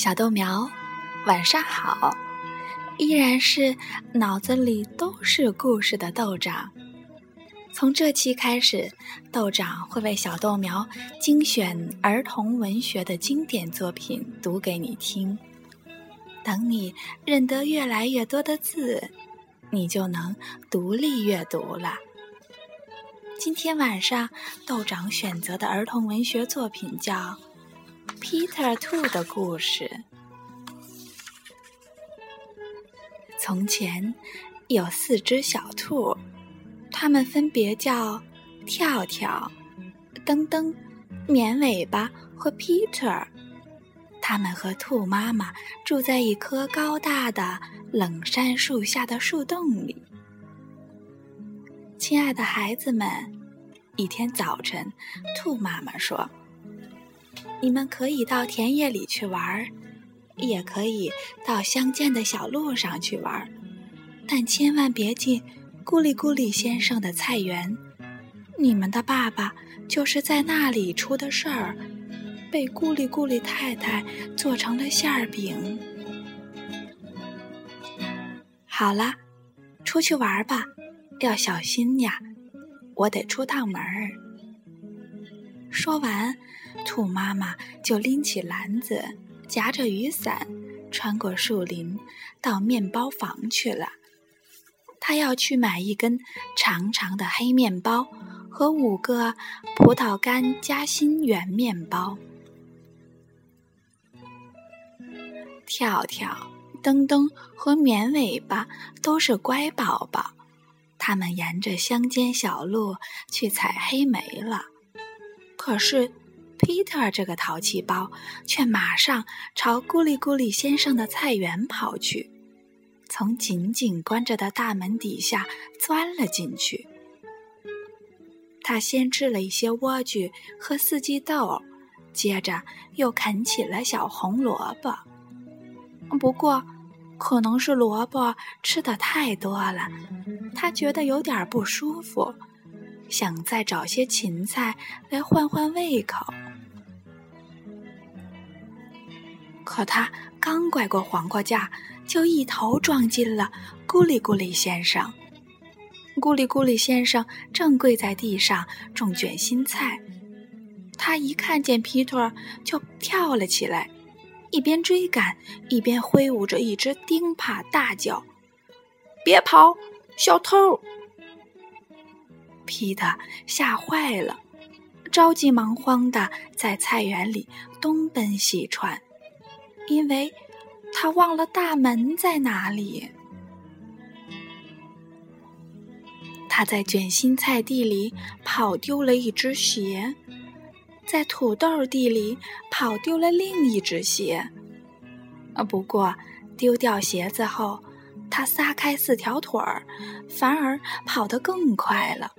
小豆苗，晚上好！依然是脑子里都是故事的豆长。从这期开始，豆长会为小豆苗精选儿童文学的经典作品读给你听。等你认得越来越多的字，你就能独立阅读了。今天晚上，豆长选择的儿童文学作品叫。Peter 兔的故事。从前有四只小兔，它们分别叫跳跳、噔噔、绵尾巴和 Peter。它们和兔妈妈住在一棵高大的冷杉树下的树洞里。亲爱的孩子们，一天早晨，兔妈妈说。你们可以到田野里去玩儿，也可以到乡间的小路上去玩儿，但千万别进咕哩咕哩先生的菜园。你们的爸爸就是在那里出的事儿，被咕哩咕哩太太做成了馅儿饼。好了，出去玩吧，要小心呀！我得出趟门儿。说完。兔妈妈就拎起篮子，夹着雨伞，穿过树林，到面包房去了。她要去买一根长长的黑面包和五个葡萄干夹心圆面包。跳跳、噔噔和绵尾巴都是乖宝宝，他们沿着乡间小路去采黑莓了。可是。Peter 这个淘气包却马上朝咕哩咕哩先生的菜园跑去，从紧紧关着的大门底下钻了进去。他先吃了一些莴苣和四季豆，接着又啃起了小红萝卜。不过，可能是萝卜吃的太多了，他觉得有点不舒服，想再找些芹菜来换换胃口。可他刚拐过黄瓜架，就一头撞进了咕哩咕哩先生。咕哩咕哩先生正跪在地上种卷心菜，他一看见皮特就跳了起来，一边追赶一边挥舞着一只钉耙，大叫：“别跑，小偷！”皮特吓坏了，着急忙慌的在菜园里东奔西窜。因为他忘了大门在哪里。他在卷心菜地里跑丢了一只鞋，在土豆地里跑丢了另一只鞋。啊，不过丢掉鞋子后，他撒开四条腿儿，反而跑得更快了。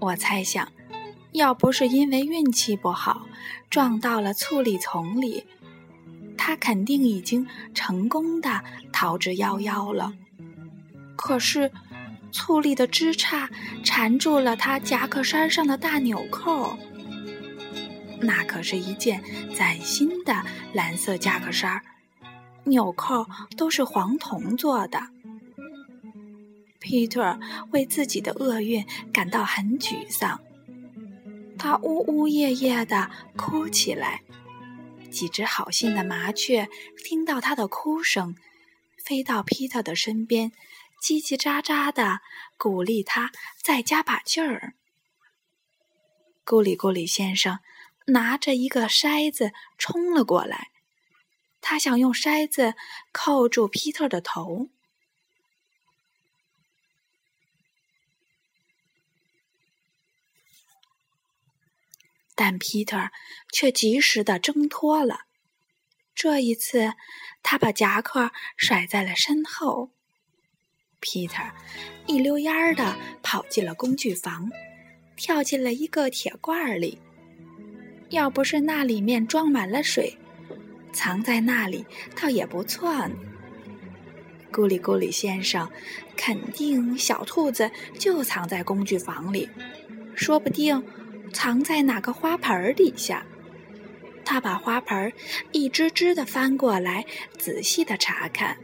我猜想，要不是因为运气不好，撞到了醋栗丛里。他肯定已经成功的逃之夭夭了，可是醋栗的枝杈缠住了他夹克衫上的大纽扣。那可是一件崭新的蓝色夹克衫，纽扣都是黄铜做的。皮特为自己的厄运感到很沮丧，他呜呜咽咽地哭起来。几只好心的麻雀听到他的哭声，飞到皮特的身边，叽叽喳喳的鼓励他再加把劲儿。咕哩咕哩先生拿着一个筛子冲了过来，他想用筛子扣住皮特的头。但皮特却及时的挣脱了。这一次，他把夹克甩在了身后。皮特一溜烟儿的跑进了工具房，跳进了一个铁罐里。要不是那里面装满了水，藏在那里倒也不错呢。咕哩咕哩先生肯定小兔子就藏在工具房里，说不定。藏在哪个花盆底下？他把花盆一只只的翻过来，仔细的查看。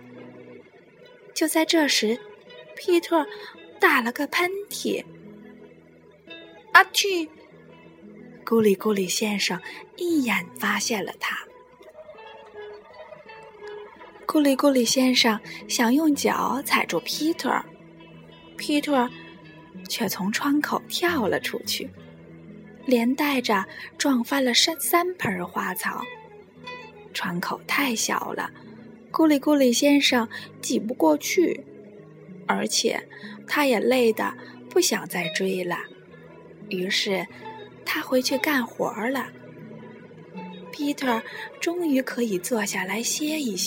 就在这时，皮特打了个喷嚏。阿嚏！咕里咕里先生一眼发现了他。咕里咕里先生想用脚踩住皮特，皮特却从窗口跳了出去。连带着撞翻了三三盆花草，窗口太小了，咕里咕里先生挤不过去，而且他也累得不想再追了，于是他回去干活了。皮特终于可以坐下来歇一歇。